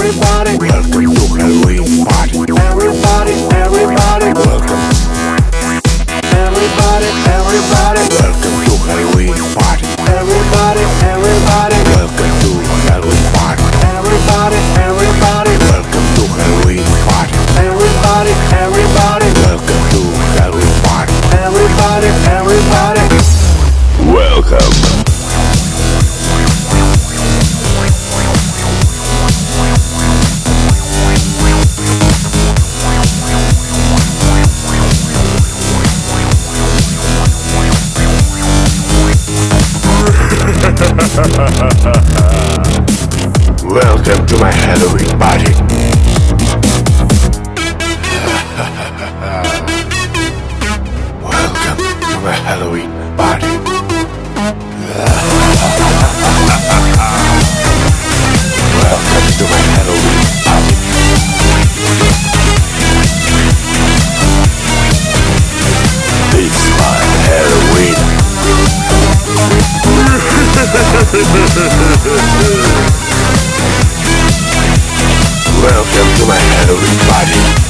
everybody. Welcome Welcome to my Halloween party. Welcome to my Halloween party.